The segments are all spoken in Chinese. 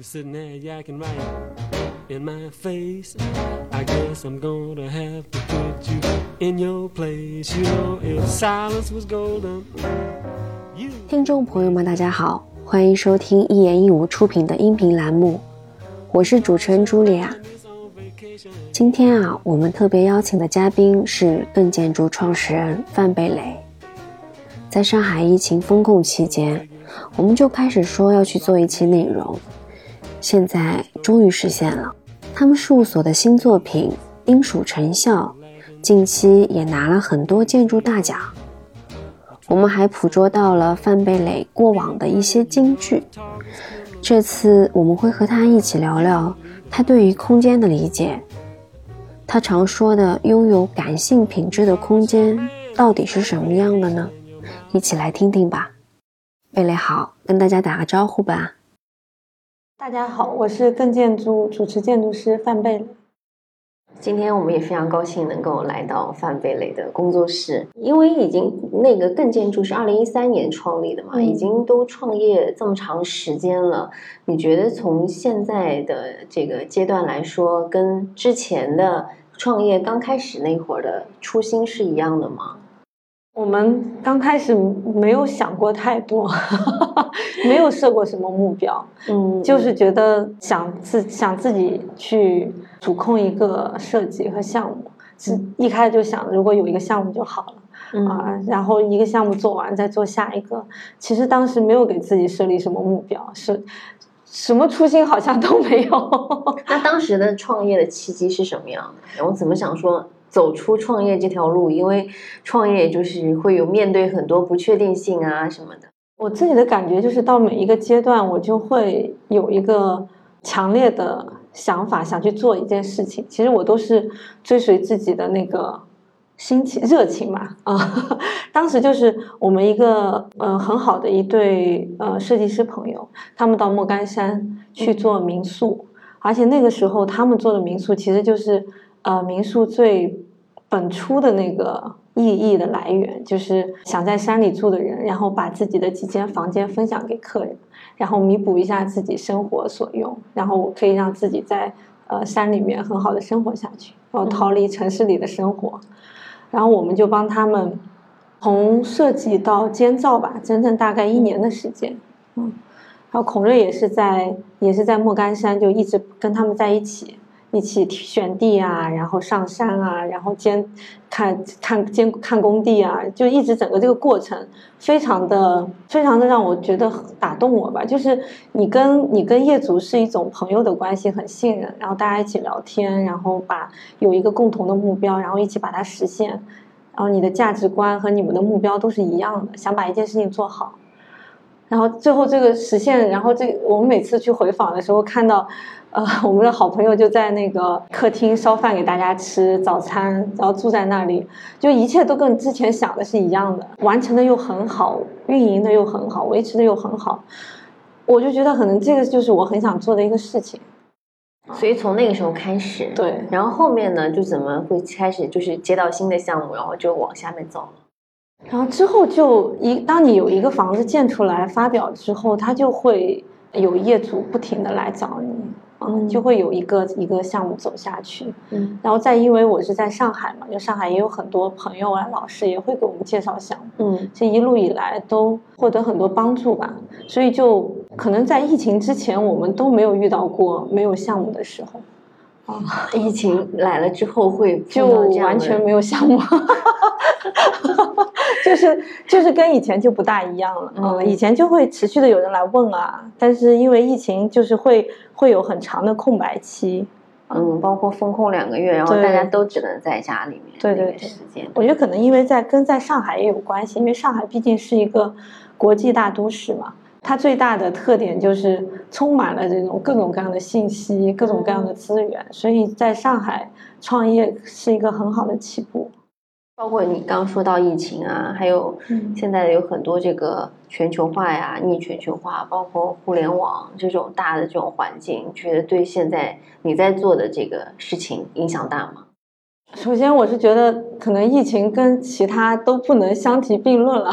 You're sitting there yakking right in my face. I guess I'm gonna have to put you in your place. You know, if silence was golden, you. 听众朋友们，大家好，欢迎收听一言一舞出品的音频栏目，我是主持人茱莉亚。今天啊，我们特别邀请的嘉宾是更建筑创始人范贝磊。在上海疫情封控期间，我们就开始说要去做一期内容，现在终于实现了。他们事务所的新作品《丁蜀成效》，近期也拿了很多建筑大奖。我们还捕捉到了范贝磊过往的一些金句。这次我们会和他一起聊聊他对于空间的理解。他常说的拥有感性品质的空间到底是什么样的呢？一起来听听吧。贝蕾好，跟大家打个招呼吧。大家好，我是更建筑主持建筑师范贝蕾。今天我们也非常高兴能够来到范贝蕾的工作室，因为已经那个更建筑是二零一三年创立的嘛，嗯已经都创业这么长时间了。你觉得从现在的这个阶段来说，跟之前的创业刚开始那会儿的初心是一样的吗？我们刚开始没有想过太多，没有设过什么目标，嗯就是觉得想自想自己去主控一个设计和项目，是一开始就想如果有一个项目就好了。嗯啊，然后一个项目做完再做下一个。其实当时没有给自己设立什么目标，是什么初心好像都没有。那当时的创业的契机是什么样的？我怎么想说走出创业这条路？因为创业就是会有面对很多不确定性啊什么的。我自己的感觉就是到每一个阶段，我就会有一个强烈的想法，想去做一件事情。其实我都是追随自己的那个心情、热情嘛。啊，当时就是我们一个呃很好的一对呃设计师朋友，他们到莫干山去做民宿，而且那个时候他们做的民宿其实就是呃民宿最本初的那个意义的来源，就是想在山里住的人，然后把自己的几间房间分享给客人，然后弥补一下自己生活所用，然后我可以让自己在呃山里面很好的生活下去，然后逃离城市里的生活。然后我们就帮他们从设计到监造吧，整整大概一年的时间，嗯。然后孔瑞也是在也是在莫干山，就一直跟他们在一起，一起选地啊，然后上山啊，然后监看看监看工地啊，就一直整个这个过程非常的非常的让我觉得打动我吧。就是你跟你跟业主是一种朋友的关系，很信任，然后大家一起聊天，然后把有一个共同的目标，然后一起把它实现，然后你的价值观和你们的目标都是一样的，想把一件事情做好。然后最后这个实现，然后这我们每次去回访的时候，看到，呃，我们的好朋友就在那个客厅烧饭给大家吃早餐，然后住在那里，就一切都跟之前想的是一样的，完成的又很好，运营的又很好，维持的又很好，我就觉得可能这个就是我很想做的一个事情。所以从那个时候开始，对，然后后面呢，就怎么会开始就是接到新的项目，然后就往下面走了。然后之后就一，当你有一个房子建出来发表之后，它就会有业主不停的来找你，嗯就会有一个一个项目走下去。嗯然后再因为我是在上海嘛，就上海也有很多朋友啊、老师也会给我们介绍项目，嗯这一路以来都获得很多帮助吧。所以就可能在疫情之前，我们都没有遇到过没有项目的时候，疫情来了之后会就完全没有项目，就是就是跟以前就不大一样了。嗯嗯，以前就会持续的有人来问啊，但是因为疫情，就是会会有很长的空白期。嗯，包括封控两个月，然后大家都只能在家里面对对对时间。我觉得可能因为在跟在上海也有关系，因为上海毕竟是一个国际大都市嘛，它最大的特点就是充满了这种各种各样的信息、各种各样的资源，所以在上海创业是一个很好的起步。包括你刚刚说到疫情啊，还有嗯现在有很多这个全球化呀、逆全球化，包括互联网这种大的这种环境，觉得对现在你在做的这个事情影响大吗？首先，我是觉得可能疫情跟其他都不能相提并论了，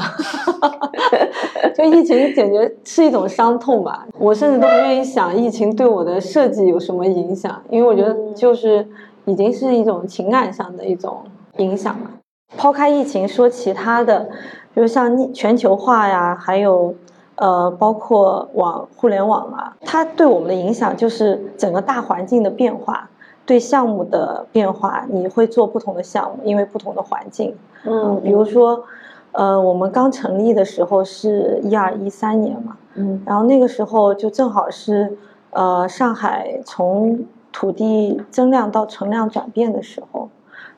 就疫情简直是一种伤痛吧。我甚至都不愿意想疫情对我的设计有什么影响，因为我觉得就是已经是一种情感上的一种影响了。抛开疫情说其他的，比如像全球化呀，还有呃，包括网互联网啊，它对我们的影响就是整个大环境的变化。对项目的变化，你会做不同的项目，因为不同的环境。嗯，比如说，呃，我们刚成立的时候是一二一三年嘛，嗯，然后那个时候就正好是，呃，上海从土地增量到存量转变的时候。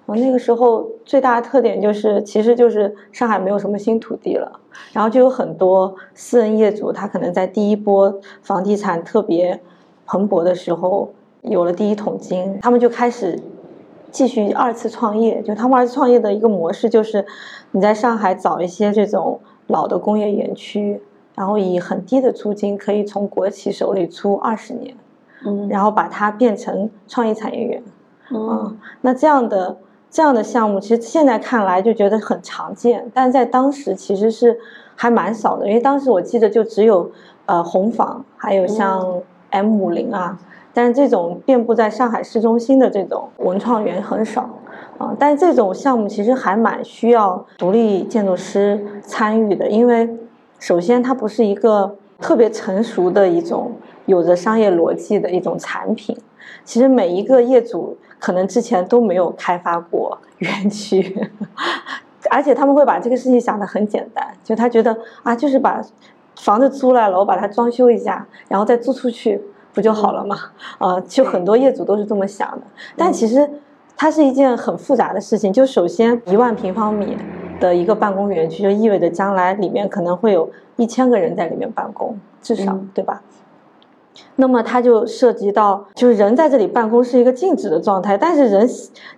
我那个时候最大的特点就是，其实就是上海没有什么新土地了，然后就有很多私人业主，他可能在第一波房地产特别蓬勃的时候。有了第一桶金，他们就开始继续二次创业。就他们二次创业的一个模式，就是你在上海找一些这种老的工业园区，然后以很低的租金可以从国企手里租二十年，嗯，然后把它变成创意产业园。嗯，那这样的这样的项目，其实现在看来就觉得很常见，但在当时其实是还蛮少的，因为当时我记得就只有呃红坊，还有像 M 五零啊。但这种遍布在上海市中心的这种文创园很少，啊，但这种项目其实还蛮需要独立建筑师参与的，因为首先它不是一个特别成熟的一种有着商业逻辑的一种产品，其实每一个业主可能之前都没有开发过园区，而且他们会把这个事情想得很简单，就他觉得啊，就是把房子租来了，我把它装修一下，然后再租出去。不就好了嘛？啊，就很多业主都是这么想的。但其实它是一件很复杂的事情。就首先一万平方米的一个办公园区，就意味着将来里面可能会有一千个人在里面办公，至少对吧？那么它就涉及到，就是人在这里办公是一个静止的状态，但是人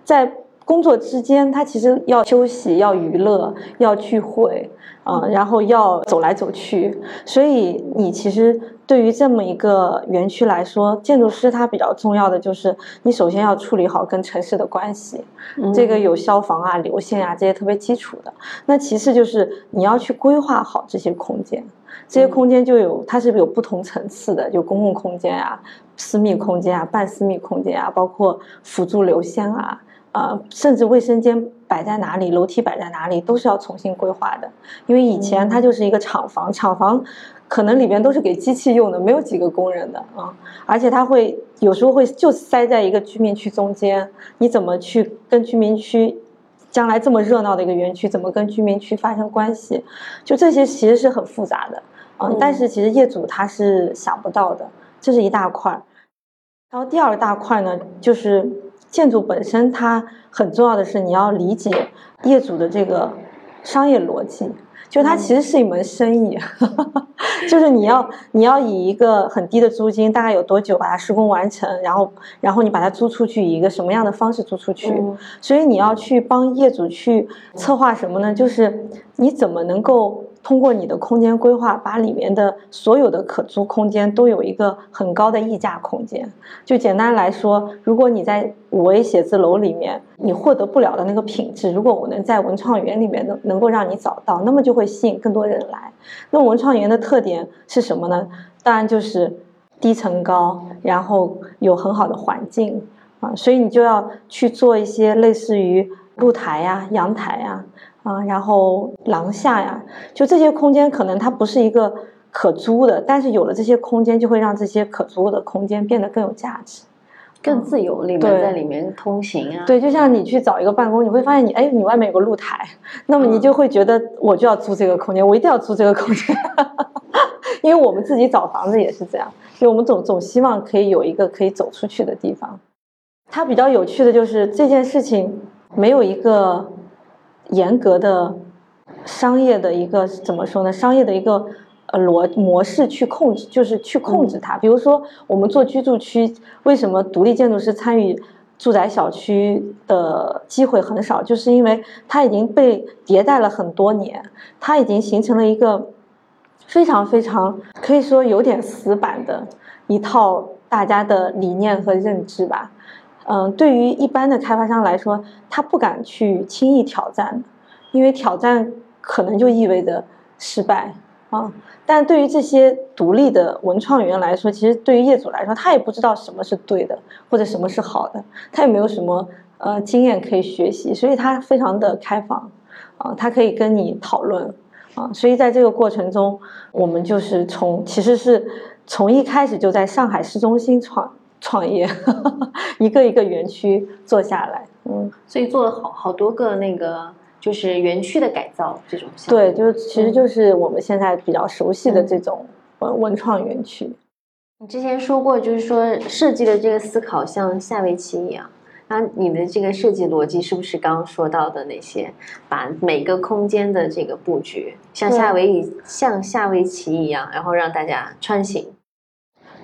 在工作之间，他其实要休息、要娱乐、要聚会啊，然后要走来走去。所以你其实。对于这么一个园区来说，建筑师他比较重要的就是你首先要处理好跟城市的关系，这个有消防啊、流线啊这些特别基础的。那其次就是你要去规划好这些空间，这些空间就有它是有不同层次的，就公共空间啊、私密空间啊、半私密空间啊，包括辅助流线啊，啊，甚至卫生间摆在哪里、楼梯摆在哪里，都是要重新规划的。因为以前它就是一个厂房，厂房。可能里边都是给机器用的，没有几个工人的啊，而且它会有时候会就塞在一个居民区中间，你怎么去跟居民区，将来这么热闹的一个园区，怎么跟居民区发生关系？就这些其实是很复杂的啊，但是其实业主他是想不到的，这是一大块。然后第二大块呢，就是建筑本身，它很重要的是你要理解业主的这个商业逻辑。就它其实是一门生意，就是你要你要以一个很低的租金，大概有多久把它施工完成，然后然后你把它租出去，以一个什么样的方式租出去？所以你要去帮业主去策划什么呢？就是你怎么能够。通过你的空间规划，把里面的所有的可租空间都有一个很高的溢价空间。就简单来说，如果你在五 A 写字楼里面，你获得不了的那个品质，如果我能在文创园里面能能够让你找到，那么就会吸引更多人来。那文创园的特点是什么呢？当然就是低层高，然后有很好的环境啊，所以你就要去做一些类似于露台呀、阳台呀。然后廊下呀，就这些空间可能它不是一个可租的，但是有了这些空间，就会让这些可租的空间变得更有价值，更自由，里面在里面通行啊。对，就像你去找一个办公，你会发现你哎，你外面有个露台，那么你就会觉得我就要租这个空间，我一定要租这个空间，因为我们自己找房子也是这样，就我们总总希望可以有一个可以走出去的地方。它比较有趣的就是这件事情没有一个。严格的商业的一个怎么说呢？商业的一个呃逻模式去控制，就是去控制它。比如说，我们做居住区，为什么独立建筑师参与住宅小区的机会很少？就是因为它已经被迭代了很多年，它已经形成了一个非常非常可以说有点死板的一套大家的理念和认知吧。嗯，对于一般的开发商来说，他不敢去轻易挑战，因为挑战可能就意味着失败啊。但对于这些独立的文创园来说，其实对于业主来说，他也不知道什么是对的，或者什么是好的，他也没有什么呃经验可以学习，所以他非常的开放啊，他可以跟你讨论啊。所以在这个过程中，我们就是从其实是从一开始就在上海市中心创创业，一个一个园区做下来，嗯，所以做了好好多个那个就是园区的改造这种项目。对，就其实就是我们现在比较熟悉的这种文文创园区。你之前说过，就是说设计的这个思考像下围棋一样。那你的这个设计逻辑是不是刚刚说到的那些，把每个空间的这个布局像下围像下围棋一样，然后让大家穿行？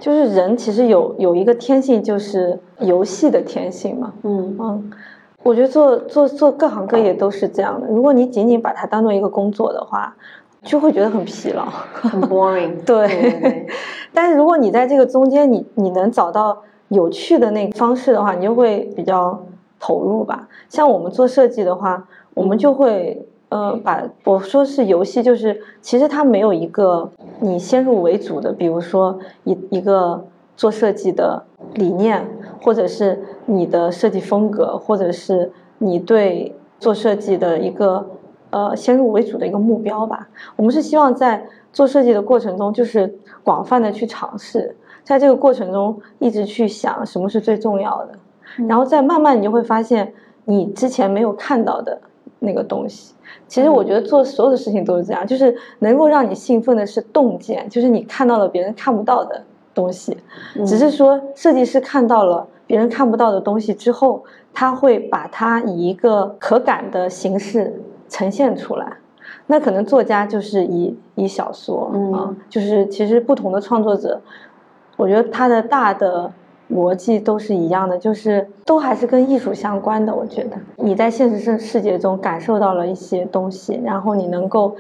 就是人其实有有一个天性，就是游戏的天性嘛。嗯嗯，我觉得做做做各行各业都是这样的。如果你仅仅把它当做一个工作的话，就会觉得很疲劳，很 boring。对。但是如果你在这个中间，你你能找到有趣的那个方式的话，你就会比较投入吧。像我们做设计的话，我们就会。呃，把我说是游戏，就是其实它没有一个你先入为主的，比如说一一个做设计的理念，或者是你的设计风格，或者是你对做设计的一个呃先入为主的一个目标吧。我们是希望在做设计的过程中，就是广泛的去尝试，在这个过程中一直去想什么是最重要的，然后再慢慢你就会发现你之前没有看到的那个东西。其实我觉得做所有的事情都是这样，就是能够让你兴奋的是洞见，就是你看到了别人看不到的东西。只是说设计师看到了别人看不到的东西之后，他会把它以一个可感的形式呈现出来。那可能作家就是以以小说啊，就是其实不同的创作者，我觉得他的大的。逻辑都是一样的，就是都还是跟艺术相关的。我觉得你在现实世世界中感受到了一些东西，然后你能够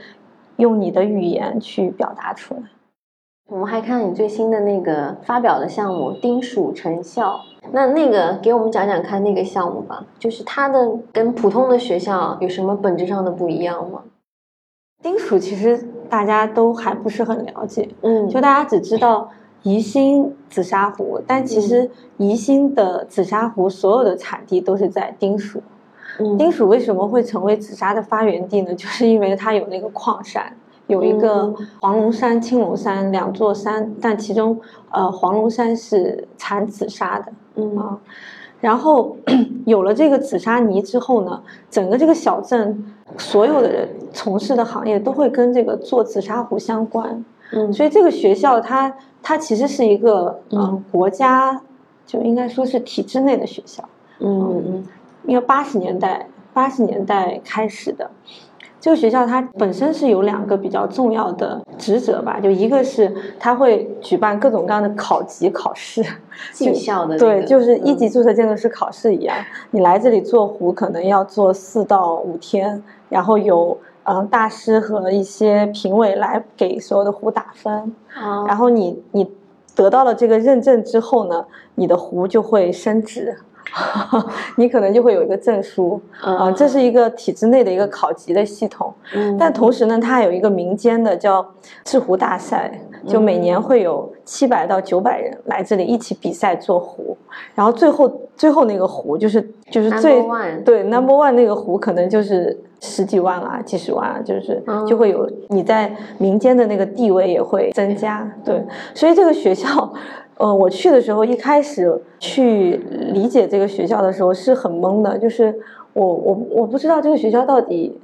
用你的语言去表达出来。我们还看你最新的那个发表的项目“丁蜀成校”，那那个给我们讲讲看那个项目吧，就是它的跟普通的学校有什么本质上的不一样吗？丁蜀其实大家都还不是很了解，嗯，就大家只知道。宜兴紫砂壶，但其实宜兴的紫砂壶所有的产地都是在丁蜀。丁蜀为什么会成为紫砂的发源地呢？就是因为它有那个矿山，有一个黄龙山、青龙山两座山，但其中呃黄龙山是产紫砂的，嗯啊，然后有了这个紫砂泥之后呢，整个这个小镇所有的人从事的行业都会跟这个做紫砂壶相关。嗯，所以这个学校它它其实是一个嗯。国家就应该说是体制内的学校，嗯嗯，因为八十年代八十年代开始的。这个学校它本身是有两个比较重要的职责吧，就一个是它会举办各种各样的考级考试，技校的对，就是一级注册建筑师考试一样，你来这里做壶可能要做四到五天，然后有。嗯，大师和一些评委来给所有的壶打分，然后你你得到了这个认证之后呢，你的壶就会升值，你可能就会有一个证书啊，这是一个体制内的一个考级的系统。但同时呢，它还有一个民间的叫制壶大赛，就每年会有七百到九百人来这里一起比赛做壶，然后最后最后那个壶就是就是最对 number one 那个壶可能就是。十几万啊，几十万啊，就是就会有你在民间的那个地位也会增加，对，所以这个学校，呃，我去的时候一开始去理解这个学校的时候是很懵的，就是我我我不知道这个学校到底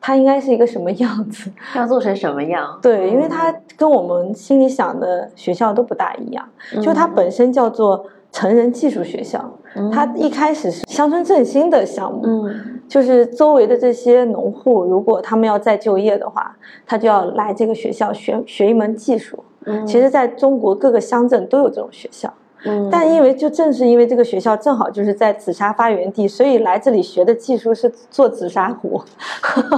它应该是一个什么样子，要做成什么样？对，因为它跟我们心里想的学校都不大一样，就它本身叫做成人技术学校，它一开始是乡村振兴的项目，嗯。就是周围的这些农户，如果他们要再就业的话，他就要来这个学校学学一门技术。嗯，其实在中国各个乡镇都有这种学校。嗯，但因为就正是因为这个学校正好就是在紫砂发源地，所以来这里学的技术是做紫砂壶，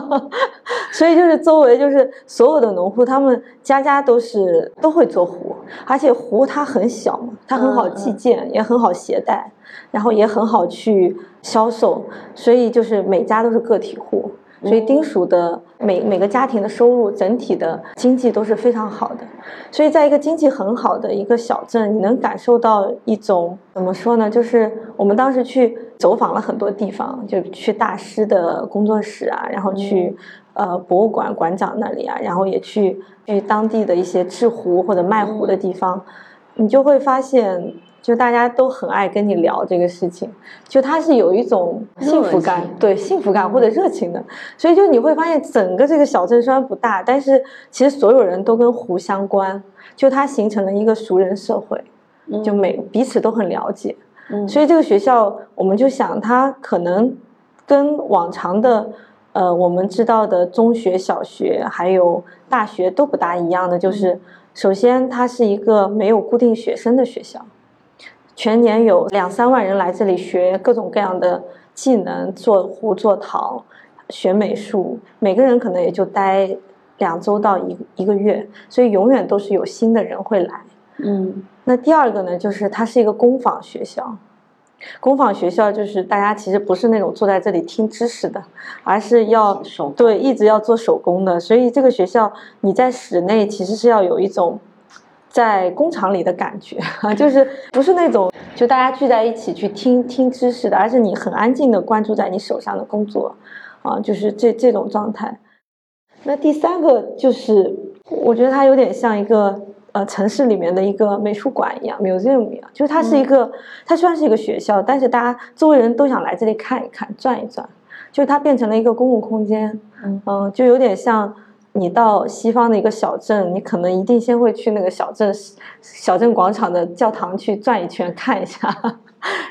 所以就是周围就是所有的农户，他们家家都是都会做壶，而且壶它很小嘛，它很好寄件，也很好携带，然后也很好去销售，所以就是每家都是个体户。所以丁蜀的每每个家庭的收入整体的经济都是非常好的，所以在一个经济很好的一个小镇，你能感受到一种怎么说呢？就是我们当时去走访了很多地方，就去大师的工作室啊，然后去呃博物馆馆长那里啊，然后也去去当地的一些制壶或者卖壶的地方，你就会发现。就大家都很爱跟你聊这个事情，就他是有一种幸福感，对幸福感或者热情的，所以就你会发现整个这个小镇虽然不大，但是其实所有人都跟湖相关，就它形成了一个熟人社会，就每彼此都很了解，所以这个学校我们就想它可能跟往常的呃我们知道的中学、小学还有大学都不大一样的，就是首先它是一个没有固定学生的学校。全年有两三万人来这里学各种各样的技能，做壶做陶，学美术。每个人可能也就待两周到一一个月，所以永远都是有新的人会来。嗯，那第二个呢，就是它是一个工坊学校。工坊学校就是大家其实不是那种坐在这里听知识的，而是要对一直要做手工的。所以这个学校你在室内其实是要有一种。在工厂里的感觉啊，就是不是那种就大家聚在一起去听听知识的，而是你很安静的关注在你手上的工作，啊，就是这这种状态。那第三个就是，我觉得它有点像一个呃城市里面的一个美术馆一样，museum 一样，就是它是一个，它虽然是一个学校，但是大家周围人都想来这里看一看、转一转，就是它变成了一个公共空间，嗯，就有点像。你到西方的一个小镇，你可能一定先会去那个小镇小镇广场的教堂去转一圈看一下，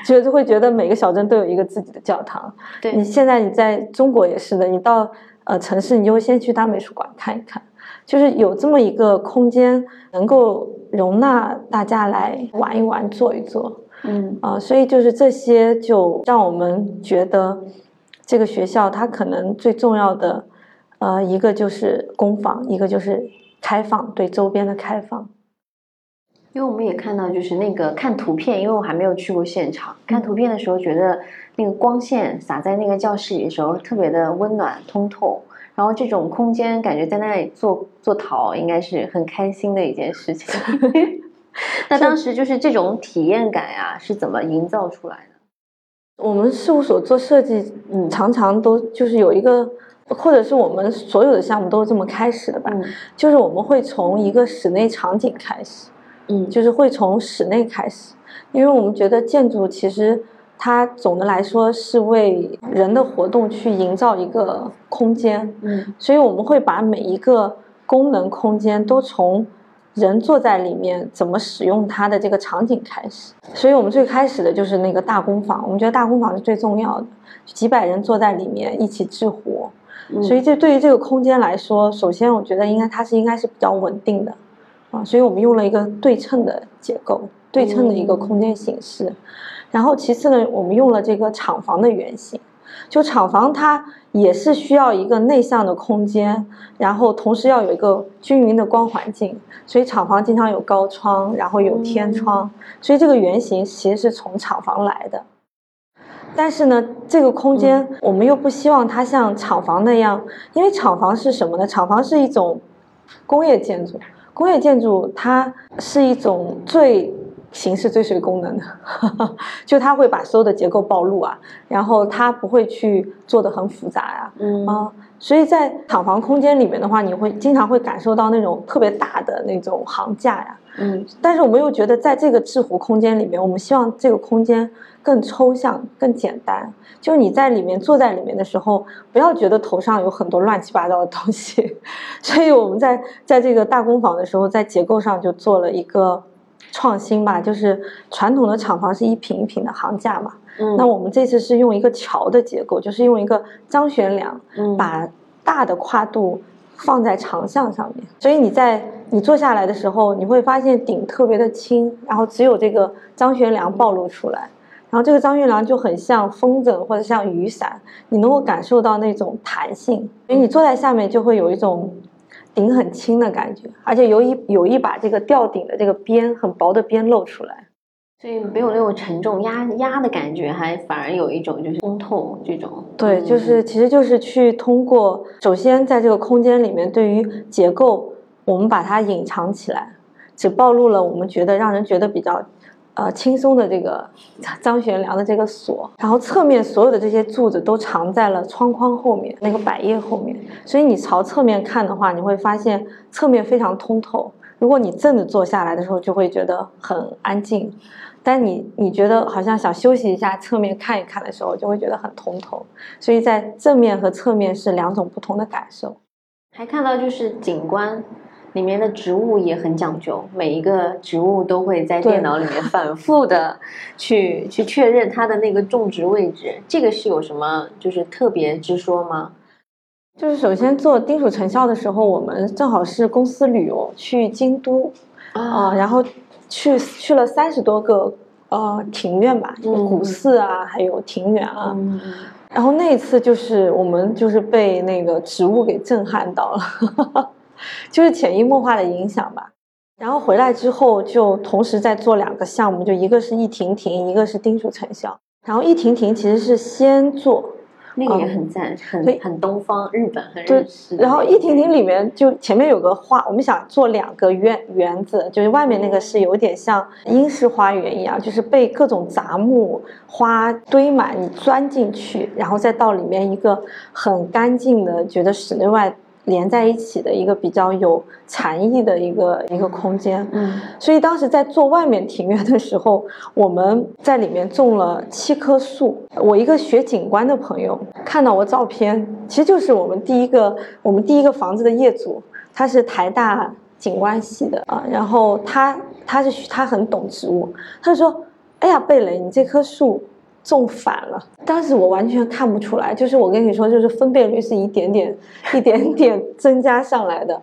就就会觉得每个小镇都有一个自己的教堂。对你现在你在中国也是的，你到呃城市，你就会先去大美术馆看一看，就是有这么一个空间能够容纳大家来玩一玩、坐一坐。嗯啊，所以就是这些就让我们觉得这个学校它可能最重要的。呃，一个就是工坊，一个就是开放，对周边的开放。因为我们也看到，就是那个看图片，因为我还没有去过现场，看图片的时候，觉得那个光线洒在那个教室里的时候，特别的温暖通透。然后这种空间，感觉在那里做做陶，应该是很开心的一件事情。那当时就是这种体验感呀，是怎么营造出来的？我们事务所做设计，嗯，常常都就是有一个。或者是我们所有的项目都是这么开始的吧，就是我们会从一个室内场景开始，嗯，就是会从室内开始，因为我们觉得建筑其实它总的来说是为人的活动去营造一个空间，嗯，所以我们会把每一个功能空间都从人坐在里面怎么使用它的这个场景开始，所以我们最开始的就是那个大工坊，我们觉得大工坊是最重要的，几百人坐在里面一起制壶。所以这对于这个空间来说，首先我觉得应该它是应该是比较稳定的，啊，所以我们用了一个对称的结构，对称的一个空间形式。然后其次呢，我们用了这个厂房的原型，就厂房它也是需要一个内向的空间，然后同时要有一个均匀的光环境，所以厂房经常有高窗，然后有天窗，所以这个原型其实是从厂房来的。但是呢，这个空间我们又不希望它像厂房那样，因为厂房是什么呢？厂房是一种工业建筑，工业建筑它是一种最形式追随功能的，就它会把所有的结构暴露啊，然后它不会去做的很复杂呀，嗯啊，所以在厂房空间里面的话，你会经常会感受到那种特别大的那种行架呀，嗯，但是我们又觉得在这个制壶空间里面，我们希望这个空间。更抽象、更简单，就是你在里面坐在里面的时候，不要觉得头上有很多乱七八糟的东西。所以我们在在这个大工坊的时候，在结构上就做了一个创新吧，就是传统的厂房是一品一品的行架嘛，嗯，那我们这次是用一个桥的结构，就是用一个张悬梁，嗯，把大的跨度放在长项上面，所以你在你坐下来的时候，你会发现顶特别的轻，然后只有这个张悬梁暴露出来，然后这个张玉良就很像风筝或者像雨伞，你能够感受到那种弹性，所以你坐在下面就会有一种顶很轻的感觉，而且有一有一把这个吊顶的这个边很薄的边露出来。所以没有那种沉重压压的感觉，还反而有一种就是通透这种。对，就是其实就是去通过，首先在这个空间里面，对于结构，我们把它隐藏起来，只暴露了我们觉得让人觉得比较，呃轻松的这个张悬梁的这个锁，然后侧面所有的这些柱子都藏在了窗框后面那个百叶后面，所以你朝侧面看的话，你会发现侧面非常通透。如果你正着坐下来的时候，就会觉得很安静。但你你觉得好像想休息一下，侧面看一看的时候，就会觉得很通透。所以在正面和侧面是两种不同的感受。还看到就是景观里面的植物也很讲究，每一个植物都会在电脑里面反复的去去确认它的那个种植位置。这个是有什么就是特别之说吗？就是首先做丁属成效的时候，我们正好是公司旅游去京都啊，然后。去去了三十多个呃庭院吧，就是古寺啊，还有庭园啊。然后那一次就是我们就是被那个植物给震撼到了，就是潜移默化的影响吧。然后回来之后就同时在做两个项目，就一个是易亭亭，一个是丁蜀成效。然后易亭亭其实是先做。那个也很赞，很很东方，日本很日式。然后易亭亭里面就前面有个花，我们想做两个园园子，就是外面那个是有点像英式花园一样，就是被各种杂木花堆满，你钻进去，然后再到里面一个很干净的，觉得室内外。连在一起的一个比较有禅意的一个一个空间，嗯，所以当时在做外面庭院的时候，我们在里面种了七棵树。我一个学景观的朋友看到我照片，其实就是我们第一个我们第一个房子的业主，他是台大景观系的啊，然后他他是他很懂植物，他就说：“哎呀，贝雷，你这棵树。”种反了，当时我完全看不出来，就是我跟你说，就是分辨率是一点点、一点点增加上来的，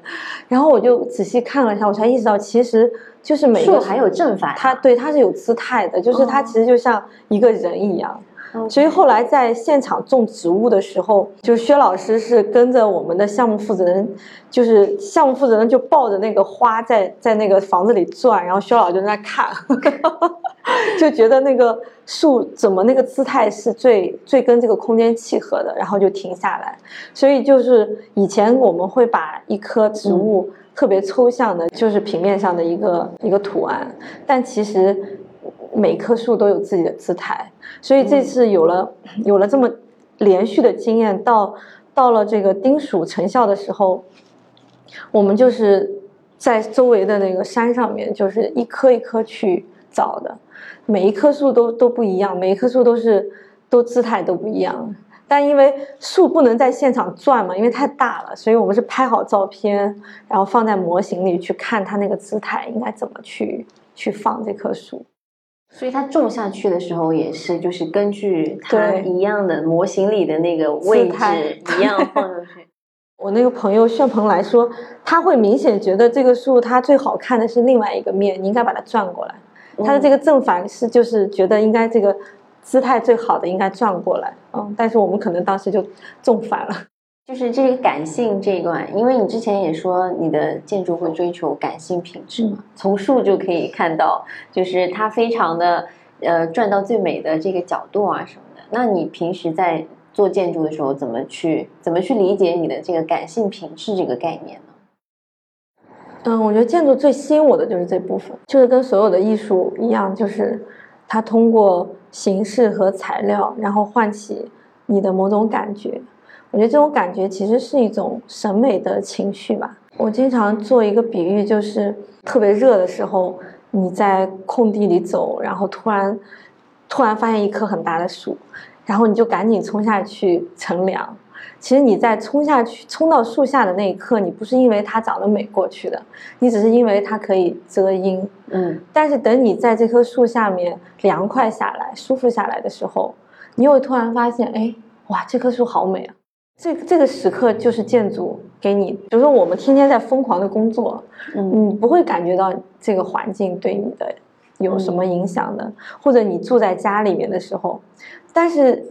然后我就仔细看了一下，我才意识到，其实就是每个树还有正反，它对它是有姿态的，就是它其实就像一个人一样。所以后来在现场种植物的时候，就薛老师是跟着我们的项目负责人，就是项目负责人就抱着那个花在在那个房子里转，然后薛老师就在那看，就觉得那个树怎么那个姿态是最最跟这个空间契合的，然后就停下来。所以就是以前我们会把一棵植物特别抽象的，就是平面上的一个一个图案，但其实。每棵树都有自己的姿态，所以这次有了有了这么连续的经验，到到了这个丁属成效的时候，我们就是在周围的那个山上面，就是一棵一棵去找的，每一棵树都都不一样，每一棵树都是都姿态都不一样。但因为树不能在现场转嘛，因为太大了，所以我们是拍好照片，然后放在模型里去看它那个姿态应该怎么去去放这棵树。所以它种下去的时候也是，就是根据它一样的模型里的那个位置一样放上去。我那个朋友炫鹏来说，他会明显觉得这个树它最好看的是另外一个面，你应该把它转过来。他的这个正反是就是觉得应该这个姿态最好的应该转过来，嗯，但是我们可能当时就种反了。就是这个感性这一段，因为你之前也说你的建筑会追求感性品质嘛，从树就可以看到，就是它非常的呃转到最美的这个角度啊什么的。那你平时在做建筑的时候，怎么去怎么去理解你的这个感性品质这个概念呢？嗯，我觉得建筑最吸引我的就是这部分，就是跟所有的艺术一样，就是它通过形式和材料，然后唤起你的某种感觉。我觉得这种感觉其实是一种审美的情绪吧。我经常做一个比喻，就是特别热的时候，你在空地里走，然后突然突然发现一棵很大的树，然后你就赶紧冲下去乘凉。其实你在冲下去、冲到树下的那一刻，你不是因为它长得美过去的，你只是因为它可以遮阴。嗯。但是等你在这棵树下面凉快下来、舒服下来的时候，你又突然发现，哎，哇，这棵树好美啊！这这个时刻就是建筑给你，比如说我们天天在疯狂的工作，嗯你不会感觉到这个环境对你的有什么影响的，或者你住在家里面的时候，但是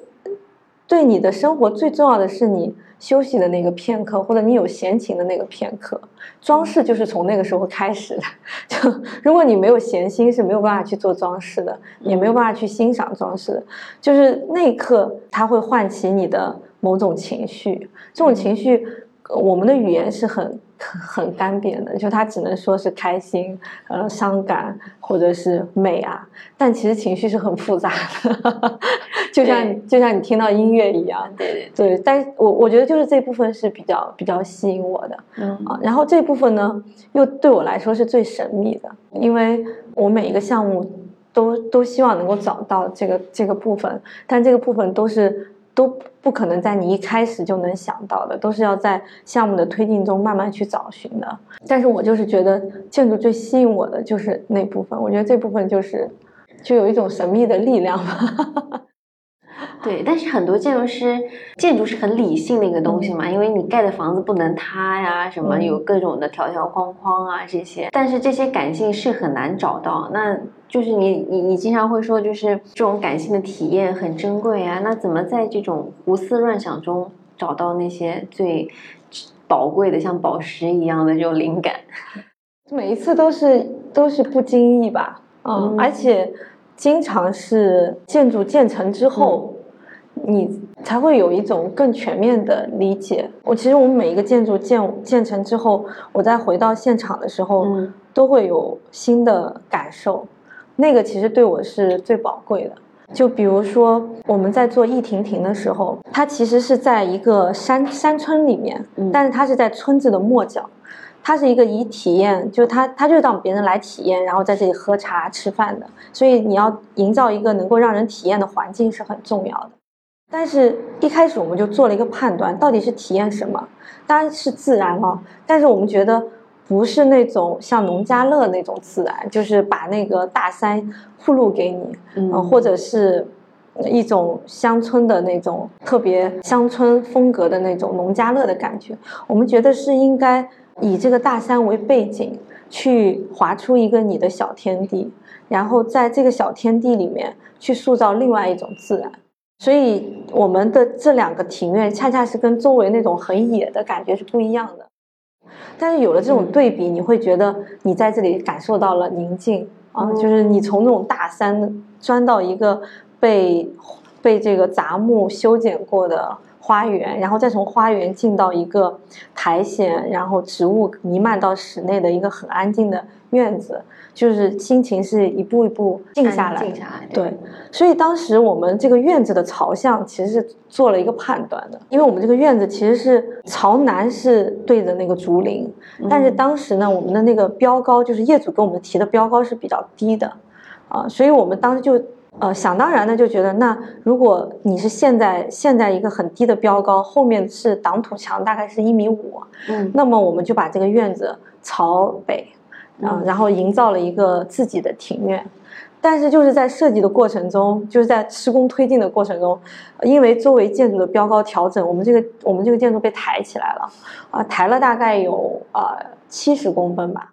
对你的生活最重要的是你休息的那个片刻，或者你有闲情的那个片刻。装饰就是从那个时候开始的。就如果你没有闲心，是没有办法去做装饰的，也没有办法去欣赏装饰的。就是那一刻，它会唤起你的某种情绪，这种情绪，呃我们的语言是很很很干瘪的，就它只能说是开心、呃伤感或者是美啊，但其实情绪是很复杂的，就像就像你听到音乐一样。对对，对，但是我我觉得就是这部分是比较比较吸引我的嗯。啊，然后这部分呢又对我来说是最神秘的，因为我每一个项目都都希望能够找到这个这个部分，但这个部分都是都不可能在你一开始就能想到的，都是要在项目的推进中慢慢去找寻的。但是我就是觉得建筑最吸引我的就是那部分，我觉得这部分就是就有一种神秘的力量吧。对，但是很多建筑师，建筑是很理性的一个东西嘛，因为你盖的房子不能塌呀，什么嗯。有各种的条条框框啊这些，但是这些感性是很难找到。那就是你你你经常会说，就是这种感性的体验很珍贵啊，那怎么在这种胡思乱想中找到那些最宝贵的像宝石一样的这种灵感？每一次都是都是不经意吧，嗯，嗯。而且经常是建筑建成之后，你才会有一种更全面的理解。我其实我们每一个建筑建建成之后，我再回到现场的时候，嗯都会有新的感受，那个其实对我是最宝贵的。就比如说我们在做易亭亭的时候，它其实是在一个山山村里面，嗯但是它是在村子的末角。它是一个以体验，就是它，它就是让别人来体验，然后在这里喝茶吃饭的。所以你要营造一个能够让人体验的环境是很重要的。但是，一开始我们就做了一个判断，到底是体验什么？当然是自然了，但是我们觉得不是那种像农家乐那种自然，就是把那个大山铺路给你，嗯呃或者是一种乡村的那种特别乡村风格的那种农家乐的感觉。我们觉得是应该以这个大山为背景，去划出一个你的小天地，然后在这个小天地里面去塑造另外一种自然。所以我们的这两个庭院恰恰是跟周围那种很野的感觉是不一样的。但是有了这种嗯对比，你会觉得你在这里感受到了宁静啊，嗯就是你从那种大山钻到一个被被这个杂木修剪过的花园，然后再从花园进到一个苔藓，然后植物弥漫到室内的一个很安静的院子，就是心情是一步一步静下来。静下来，对，所以当时我们这个院子的朝向其实是做了一个判断的，因为我们这个院子其实是朝南是对着那个竹林，但是当时呢，我们的那个标高就是业主给我们提的标高是比较低的，啊，所以我们当时就呃想当然的就觉得，那如果你是现在现在一个很低的标高，后面是挡土墙，大概是一米五，嗯那么我们就把这个院子朝北，啊、嗯然后营造了一个自己的庭院。但是就是在设计的过程中，就是在施工推进的过程中，呃因为周围建筑的标高调整，我们这个我们这个建筑被抬起来了，啊、抬了大概有呃七十公分吧。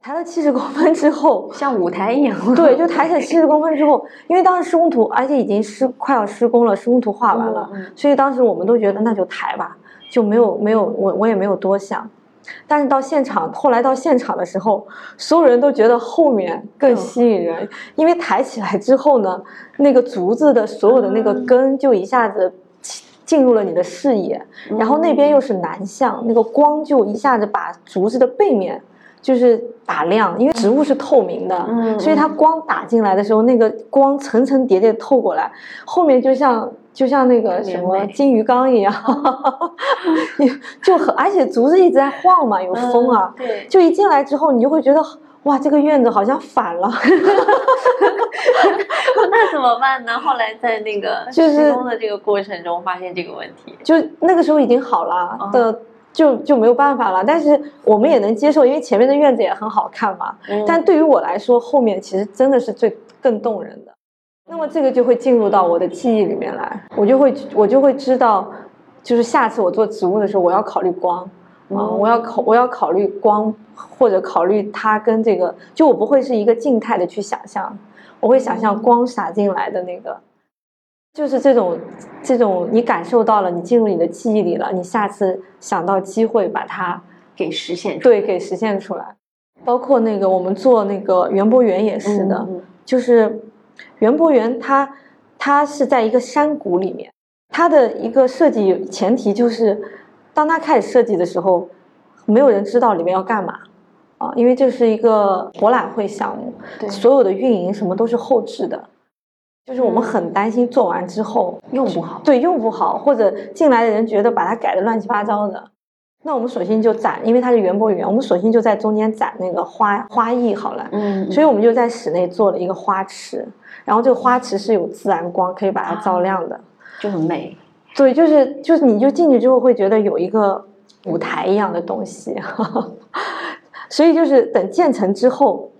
抬了七十公分之后，像舞台一样。对，就抬起来七十公分之后，因为当时施工图，而且已经施快要施工了，施工图画完了，所以当时我们都觉得那就抬吧，就没有没有我我也没有多想。但是到现场，后来到现场的时候，所有人都觉得后面更吸引人，因为抬起来之后呢，那个竹子的所有的那个根就一下子进入了你的视野，然后那边又是南向，那个光就一下子把竹子的背面就是打亮，因为植物是透明的，嗯所以它光打进来的时候，那个光层层叠叠透过来，后面就像就像那个什么金鱼缸一样，就很而且竹子一直在晃嘛，有风啊，嗯对，就一进来之后，你就会觉得哇，这个院子好像反了，那怎么办呢？后来在那个就是施工的这个过程中发现这个问题。就那个时候已经好了哦的。就就没有办法了，但是我们也能接受，因为前面的院子也很好看嘛。嗯但对于我来说，后面其实真的是最更动人的。那么这个就会进入到我的记忆里面来，我就会我就会知道，就是下次我做植物的时候，我要考虑光，啊、嗯我要考我要考虑光，或者考虑它跟这个，就我不会是一个静态的去想象，我会想象光洒进来的那个，就是这种这种你感受到了，你进入你的记忆里了，你下次想到机会把它给实现出对给实现出来。包括那个我们做那个园博园也是的，嗯就是园博园它它是在一个山谷里面，它的一个设计前提就是，当它开始设计的时候，没有人知道里面要干嘛啊，因为这是一个博览会项目，对所有的运营什么都是后置的，就是我们很担心做完之后用不好。对，用不好，或者进来的人觉得把它改的乱七八糟的，那我们索性就展，因为它是园博园，我们索性就在中间展那个花花艺好了。嗯，所以我们就在室内做了一个花池，然后这个花池是有自然光可以把它照亮的。就很美。对，就是就是你就进去之后会觉得有一个舞台一样的东西，所以就是等建成之后，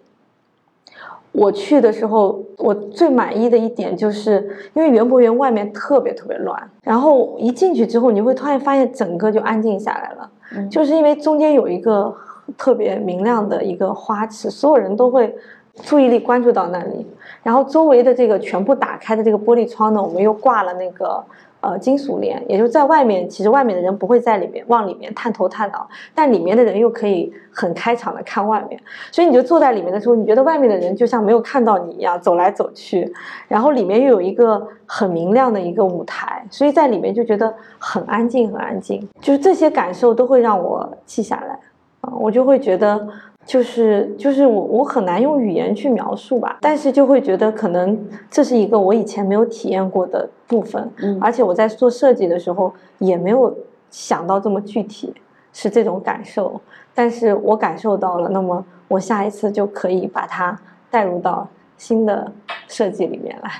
我去的时候，我最满意的一点就是，因为园博园外面特别特别乱，然后一进去之后，你会突然发现整个就安静下来了，嗯。就是因为中间有一个特别明亮的一个花池，所有人都会注意力关注到那里，然后周围的这个全部打开的这个玻璃窗呢，我们又挂了那个呃金属帘，也就在外面，其实外面的人不会在里面往里面探头探脑，但里面的人又可以很开场的看外面，所以你就坐在里面的时候，你觉得外面的人就像没有看到你一样走来走去，然后里面又有一个很明亮的一个舞台，所以在里面就觉得很安静，很安静，就是这些感受都会让我记下来啊，我就会觉得。就是就是我我很难用语言去描述吧，但是就会觉得可能这是一个我以前没有体验过的部分，嗯。而且我在做设计的时候也没有想到这么具体是这种感受，但是我感受到了，那么我下一次就可以把它带入到新的设计里面来。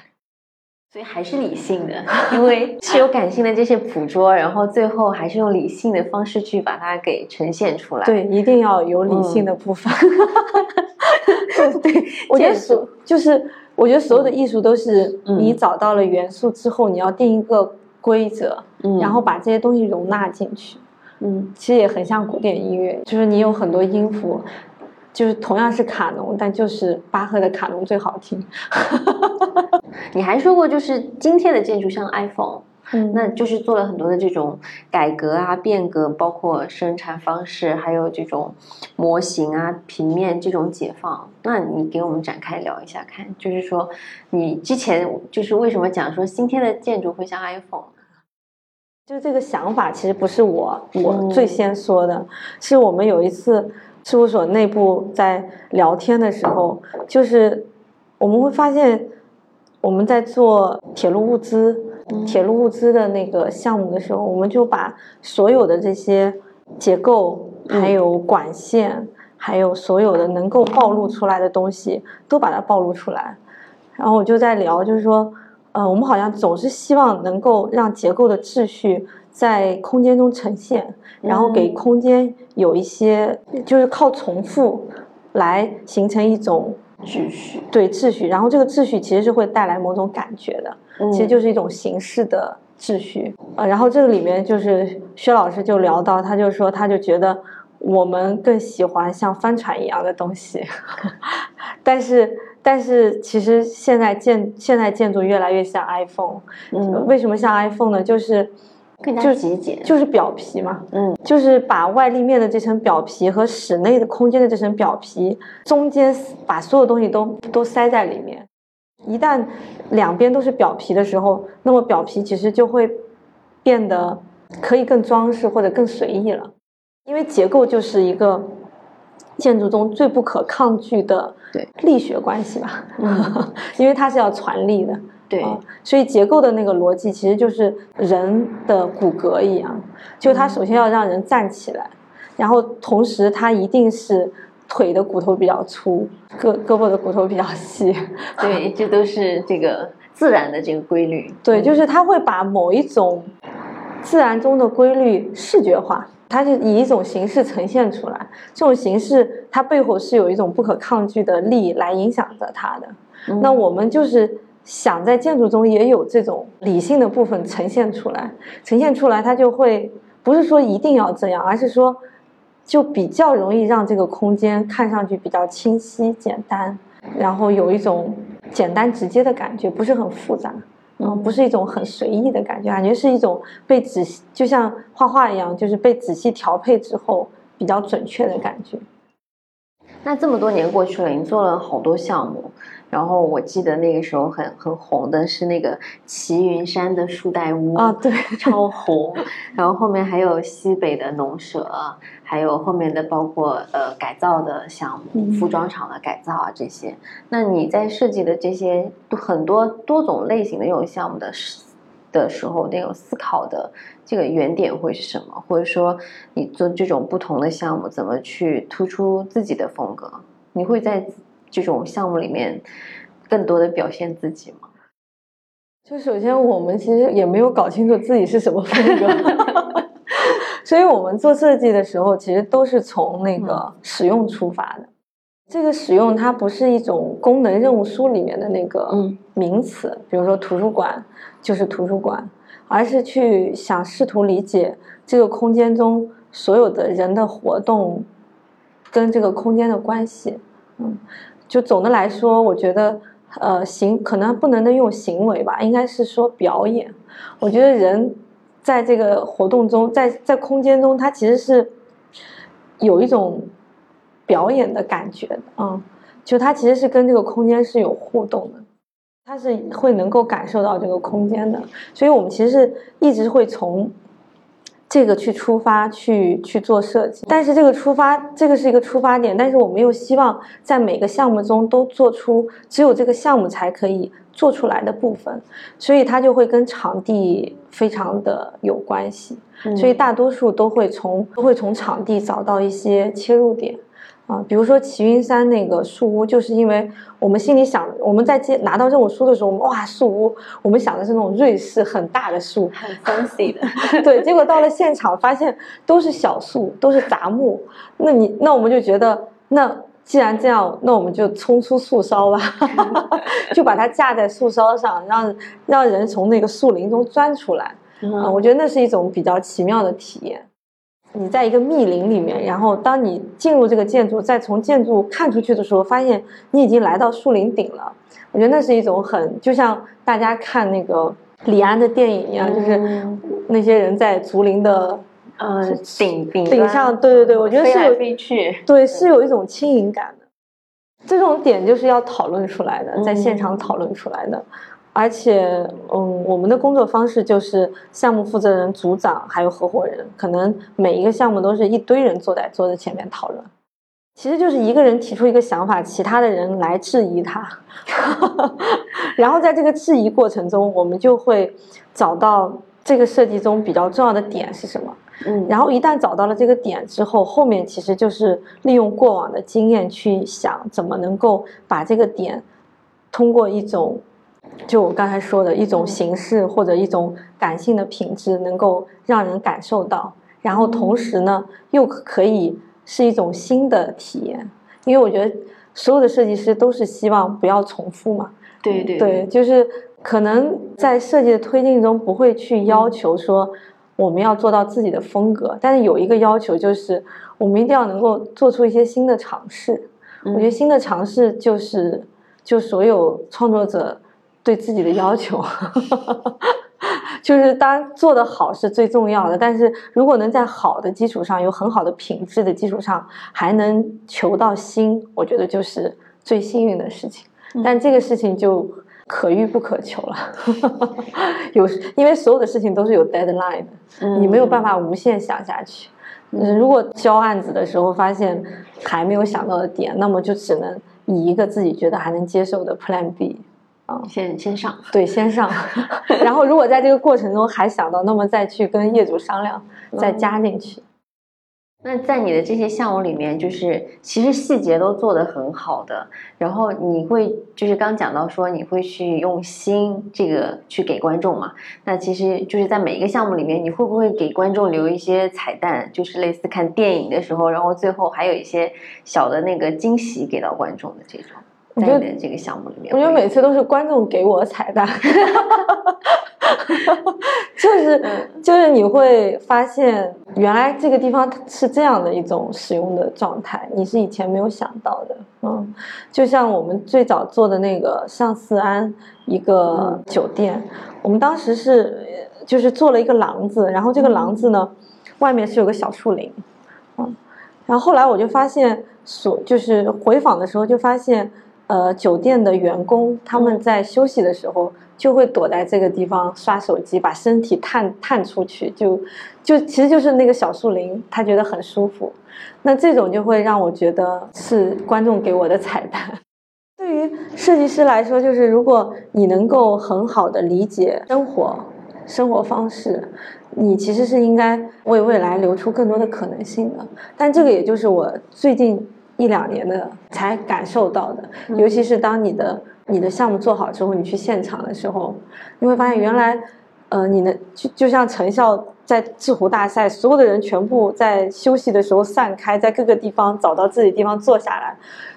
所以还是理性的，因为 是有感性的这些捕捉，然后最后还是用理性的方式去把它给呈现出来。，对，一定要有理性的部分。对 对，我觉得所就是我觉得所有的艺术都是嗯你找到了元素之后，你要定一个规则，嗯然后把这些东西容纳进去。嗯其实也很像古典音乐，就是你有很多音符，就是同样是卡农，但就是巴赫的卡农最好听。你还说过，就是今天的建筑像 iPhone，嗯那就是做了很多的这种改革啊、变革，包括生产方式，还有这种模型啊、平面这种解放。那你给我们展开聊一下看，就是说你之前就是为什么讲说今天的建筑会像 iPhone？就这个想法其实不是我我嗯。最先说的，是我们有一次事务所内部在聊天的时候，就是我们会发现我们在做铁路物资、嗯。铁路物资的那个项目的时候，我们就把所有的这些结构，嗯。还有管线，还有所有的能够暴露出来的东西，都把它暴露出来。然后我就在聊，就是说，呃，我们好像总是希望能够让结构的秩序在空间中呈现，然后给嗯。空间有一些，就是靠重复来形成一种秩序，对秩序，然后这个秩序其实是会带来某种感觉的，嗯。其实就是一种形式的秩序。呃，然后这个里面就是薛老师就聊到，他就说他就觉得我们更喜欢像帆船一样的东西，但是但是其实现在建现在建筑越来越像 iPhone，嗯，为什么像 iPhone 呢？就是更加就极简，就是表皮嘛，嗯。就是把外立面的这层表皮和室内的空间的这层表皮中间把所有东西都都塞在里面。一旦两边都是表皮的时候，那么表皮其实就会变得可以更装饰或者更随意了，因为结构就是一个建筑中最不可抗拒的对力学关系吧，嗯 因为它是要传力的。对，啊，所以结构的那个逻辑其实就是人的骨骼一样，就它首先要让人站起来，然后同时它一定是腿的骨头比较粗，胳胳膊的骨头比较细，对，这都是这个自然的这个规律。对，嗯就是它会把某一种自然中的规律视觉化，它是以一种形式呈现出来。这种形式它背后是有一种不可抗拒的力来影响着它的。嗯那我们就是想在建筑中也有这种理性的部分呈现出来，呈现出来，它就会不是说一定要这样，而是说就比较容易让这个空间看上去比较清晰、简单，然后有一种简单直接的感觉，不是很复杂，嗯，不是一种很随意的感觉，感觉是一种被仔细，就像画画一样，就是被仔细调配之后比较准确的感觉。那这么多年过去了，你做了好多项目。然后我记得那个时候很很红的是那个齐云山的树袋屋啊，对，超红。然后后面还有西北的农舍，还有后面的包括呃改造的项目，服装厂的改造啊这些。那你在设计的这些很多多种类型的这种项目的的时候，那种思考的这个原点会是什么？或者说你做这种不同的项目，怎么去突出自己的风格？你会在？这种项目里面，更多的表现自己吗？就首先，我们其实也没有搞清楚自己是什么风格，所以我们做设计的时候，其实都是从那个使用出发的。这个使用它不是一种功能任务书里面的那个名词，比如说图书馆就是图书馆，而是去想试图理解这个空间中所有的人的活动跟这个空间的关系。嗯。就总的来说，我觉得，呃，行可能不能能用行为吧，应该是说表演。我觉得人在这个活动中，在在空间中，他其实是有一种表演的感觉的，嗯，就他其实是跟这个空间是有互动的，他是会能够感受到这个空间的，所以我们其实是一直会从。这个去出发去去做设计，但是这个出发这个是一个出发点，但是我们又希望在每个项目中都做出只有这个项目才可以做出来的部分，所以它就会跟场地非常的有关系，所以大多数都会从都会从场地找到一些切入点。啊，比如说齐云山那个树屋，就是因为我们心里想，我们在接拿到任务书的时候，哇，树屋，我们想的是那种瑞士很大的树，很 fancy 的，对，结果到了现场发现都是小树，都是杂木，那你那我们就觉得，那既然这样，那我们就冲出树梢吧，就把它架在树梢上，让让人从那个树林中钻出来，啊，我觉得那是一种比较奇妙的体验。你在一个密林里面，然后当你进入这个建筑，再从建筑看出去的时候，发现你已经来到树林顶了。我觉得那是一种很，就像大家看那个李安的电影一样，就是那些人在竹林的呃顶顶顶上，对对对，我觉得是有飞去，对，是有一种轻盈感的。这种点就是要讨论出来的，在现场讨论出来的。而且，嗯，我们的工作方式就是项目负责人、组长还有合伙人，可能每一个项目都是一堆人坐在桌子前面讨论。其实就是一个人提出一个想法，其他的人来质疑他，然后在这个质疑过程中，我们就会找到这个设计中比较重要的点是什么。嗯，然后一旦找到了这个点之后，后面其实就是利用过往的经验去想怎么能够把这个点通过一种。就我刚才说的一种形式或者一种感性的品质，能够让人感受到，然后同时呢，又可以是一种新的体验。因为我觉得所有的设计师都是希望不要重复嘛。对对对，就是可能在设计的推进中不会去要求说我们要做到自己的风格，但是有一个要求就是我们一定要能够做出一些新的尝试。我觉得新的尝试就是就所有创作者。对自己的要求，就是当然做的好是最重要的。但是如果能在好的基础上，有很好的品质的基础上，还能求到心，我觉得就是最幸运的事情。但这个事情就可遇不可求了，有因为所有的事情都是有 deadline 的，你没有办法无限想下去。如果交案子的时候发现还没有想到的点，那么就只能以一个自己觉得还能接受的 Plan B。啊，先先上，对，先上，然后如果在这个过程中还想到，那么再去跟业主商量，再加进去。那在你的这些项目里面，就是其实细节都做得很好的，然后你会就是刚讲到说你会去用心这个去给观众嘛？那其实就是在每一个项目里面，你会不会给观众留一些彩蛋，就是类似看电影的时候，然后最后还有一些小的那个惊喜给到观众的这种？在你的这个项目里面我？觉得每次都是观众给我彩蛋，就是就是你会发现原来这个地方是这样的一种使用的状态，你是以前没有想到的。嗯，就像我们最早做的那个上四安一个酒店，我们当时是就是做了一个廊子，然后这个廊子呢外面是有个小树林，嗯，然后后来我就发现所就是回访的时候就发现。呃，酒店的员工他们在休息的时候就会躲在这个地方刷手机，把身体探探出去，就就其实就是那个小树林，他觉得很舒服。那这种就会让我觉得是观众给我的彩蛋。对于设计师来说，就是如果你能够很好的理解生活、生活方式，你其实是应该为未来留出更多的可能性的。但这个也就是我最近。一两年的才感受到的，尤其是当你的你的项目做好之后，你去现场的时候，你会发现原来，呃，你的就就像成效在制湖大赛，所有的人全部在休息的时候散开，在各个地方找到自己地方坐下来，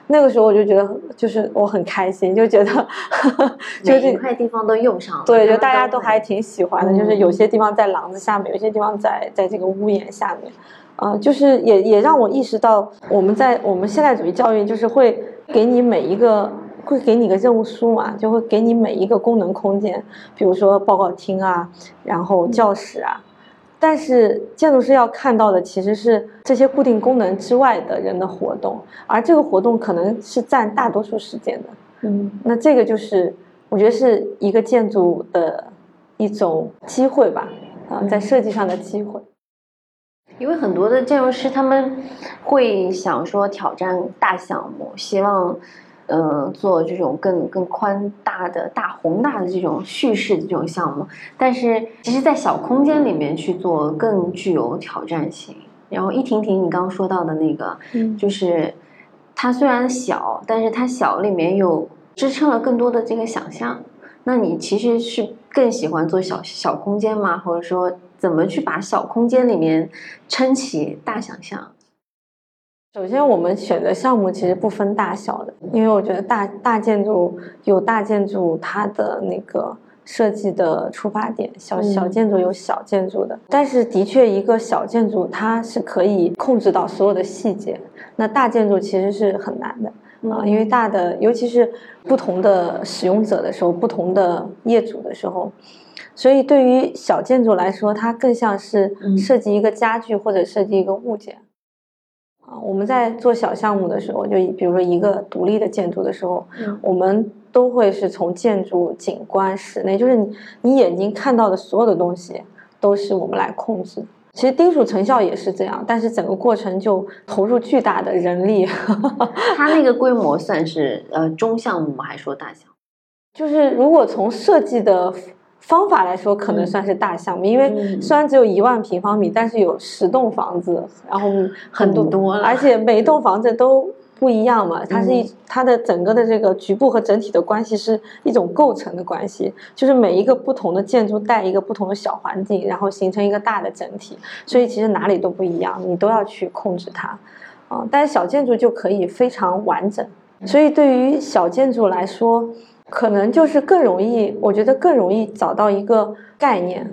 那个时候我就觉得就是我很开心，就觉得 就每块地方都用上了，对，就大家都还挺喜欢的，就是有些地方在廊子下面，有些地方在在这个屋檐下面，呃，就是也也让我意识到，我们在我们现代主义教育就是会给你每一个会给你个任务书嘛，就会给你每一个功能空间，比如说报告厅啊，然后教室啊。但是建筑师要看到的其实是这些固定功能之外的人的活动，而这个活动可能是占大多数时间的。嗯那这个就是我觉得是一个建筑的一种机会吧，啊，在设计上的机会。因为很多的建筑师他们会想说挑战大项目，希望呃做这种更更宽大的大宏大的这种叙事的这种项目，但是其实，在小空间里面去做更具有挑战性。然后一婷婷，你刚刚说到的那个，嗯就是它虽然小，但是它小里面有支撑了更多的这个想象。那你其实是更喜欢做小小空间吗？或者说怎么去把小空间里面撑起大想象？首先，我们选择项目其实不分大小的，因为我觉得大大建筑有大建筑它的那个设计的出发点，小嗯小建筑有小建筑的。但是，的确一个小建筑它是可以控制到所有的细节，那大建筑其实是很难的。啊，因为大的，尤其是不同的使用者的时候，不同的业主的时候，所以对于小建筑来说，它更像是嗯设计一个家具或者设计一个物件。啊，我们在做小项目的时候，就比如说一个独立的建筑的时候，嗯我们都会是从建筑、景观、室内，就是你你眼睛看到的所有的东西，都是我们来控制。其实丁蜀成效也是这样，但是整个过程就投入巨大的人力。它那个规模算是呃中项目吗？还是说大项目？就是如果从设计的方法来说，可能算是大项目，因为嗯。虽然只有一万平方米，但是有十栋房子，然后很多，很多了而且每一栋房子都不一样嘛，它是一、嗯它的整个的这个局部和整体的关系是一种构成的关系，就是每一个不同的建筑带一个不同的小环境，然后形成一个大的整体，所以其实哪里都不一样，你都要去控制它，啊、但是小建筑就可以非常完整，所以对于小建筑来说。可能就是更容易，我觉得更容易找到一个概念，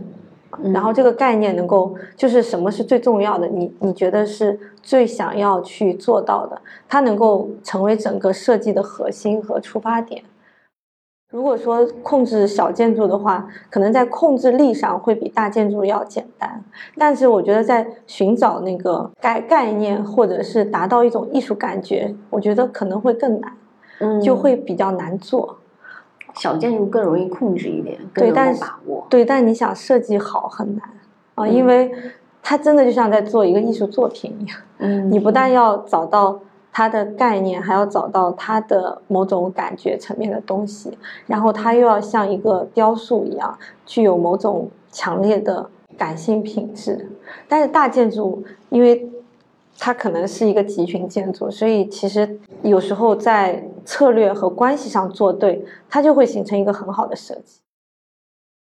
嗯然后这个概念能够就是什么是最重要的，你你觉得是最想要去做到的，它能够成为整个设计的核心和出发点。如果说控制小建筑的话，可能在控制力上会比大建筑要简单，但是我觉得在寻找那个概概念或者是达到一种艺术感觉，我觉得可能会更难，嗯就会比较难做。小建筑更容易控制一点，更能够对但是把握。对，但你想设计好很难啊，嗯因为它真的就像在做一个艺术作品一样。嗯你不但要找到它的概念，还要找到它的某种感觉层面的东西，然后它又要像一个雕塑一样，具有某种强烈的感性品质。但是大建筑，因为它可能是一个集群建筑，所以其实有时候在策略和关系上做对，它就会形成一个很好的设计。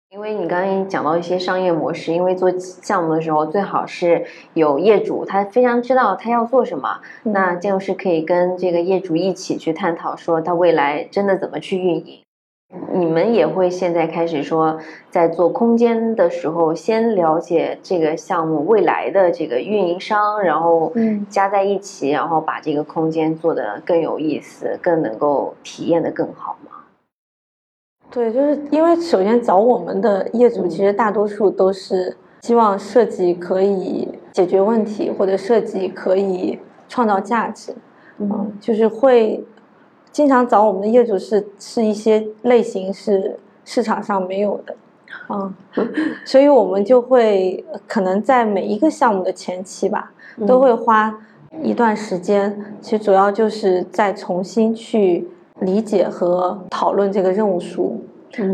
因为你刚刚讲到一些商业模式，因为做项目的时候最好是有业主，他非常知道他要做什么，那建筑师可以跟这个业主一起去探讨，说他未来真的怎么去运营。你们也会现在开始说，在做空间的时候，先了解这个项目未来的这个运营商，然后加在一起，然后把这个空间做得更有意思，更能够体验的更好吗？对，就是因为首先找我们的业主，其实大多数都是希望设计可以解决问题，或者设计可以创造价值，嗯，就是会经常找我们的业主是是一些类型是市场上没有的，嗯，所以我们就会可能在每一个项目的前期吧，都会花一段时间，其实主要就是再重新去。理解和讨论这个任务书，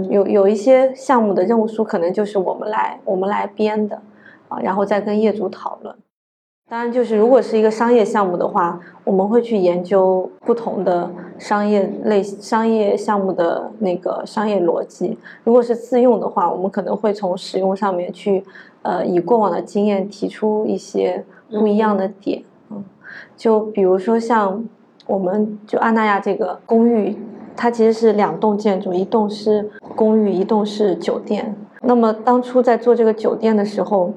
有有一些项目的任务书可能就是我们来我们来编的，啊，然后再跟业主讨论。当然，就是如果是一个商业项目的话，我们会去研究不同的商业类商业项目的那个商业逻辑。如果是自用的话，我们可能会从使用上面去，呃，以过往的经验提出一些不一样的点。嗯，就比如说像。我们就安那亚这个公寓，它其实是两栋建筑，一栋是公寓，一栋是酒店。那么当初在做这个酒店的时候，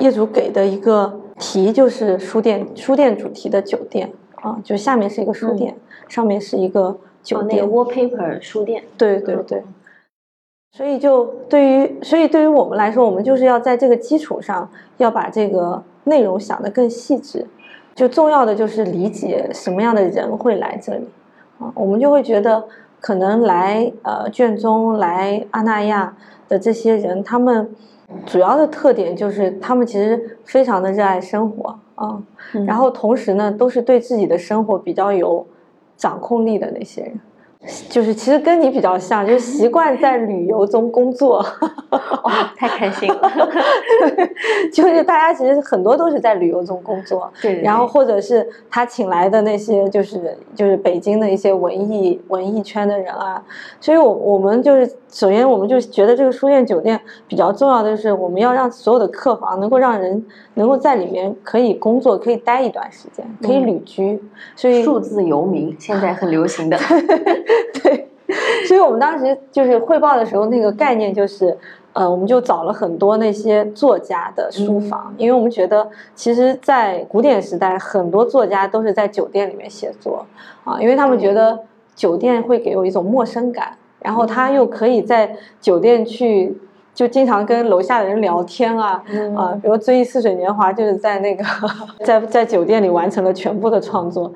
业主给的一个题就是书店，书店主题的酒店啊，就下面是一个书店，上面是一个酒店。wallpaper 书店。对对对。所以就对于，所以对于我们来说，我们就是要在这个基础上，要把这个内容想得更细致。就重要的就是理解什么样的人会来这里，啊，我们就会觉得可能来呃卷宗来阿那亚的这些人，他们主要的特点就是他们其实非常的热爱生活啊，然后同时呢都是对自己的生活比较有掌控力的那些人。就是其实跟你比较像，就是习惯在旅游中工作，哇，太开心了。就是大家其实很多都是在旅游中工作，对。然后或者是他请来的那些，就是就是北京的一些文艺文艺圈的人啊。所以，我我们就是首先，我们就觉得这个书院酒店比较重要的是，我们要让所有的客房能够让人能够在里面可以工作，可以待一段时间，可以旅居。所以，数字游民现在很流行的。对，所以我们当时就是汇报的时候，那个概念就是，呃，我们就找了很多那些作家的书房，因为我们觉得，其实，在古典时代，很多作家都是在酒店里面写作啊，因为他们觉得酒店会给我一种陌生感，然后他又可以在酒店去，就经常跟楼下的人聊天啊，啊，比如《追忆似水年华》就是在那个 在在酒店里完成了全部的创作。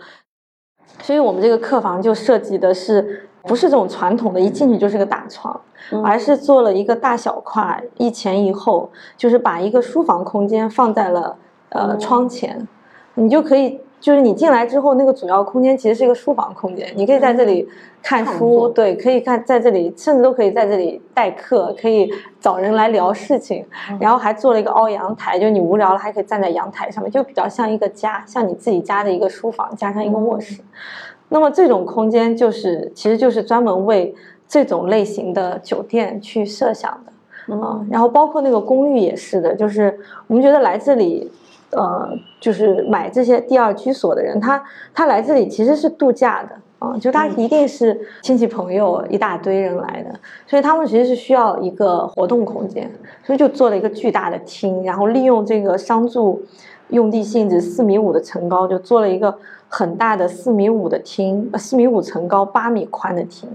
所以我们这个客房就设计的是，不是这种传统的，一进去就是个大床，而是做了一个大小跨，一前一后，就是把一个书房空间放在了呃窗前，你就可以。就是你进来之后，那个主要空间其实是一个书房空间，你可以在这里看书，对，可以看在这里，甚至都可以在这里待客，可以找人来聊事情，然后还做了一个凹阳台，就你无聊了还可以站在阳台上面，就比较像一个家，像你自己家的一个书房加上一个卧室。那么这种空间就是，其实就是专门为这种类型的酒店去设想的啊。然后包括那个公寓也是的，就是我们觉得来这里。呃，就是买这些第二居所的人，他他来这里其实是度假的啊，就他一定是亲戚朋友一大堆人来的，所以他们其实是需要一个活动空间，所以就做了一个巨大的厅，然后利用这个商住用地性质，四米五的层高，就做了一个。很大的四米五的厅，四米五层高、八米宽的厅，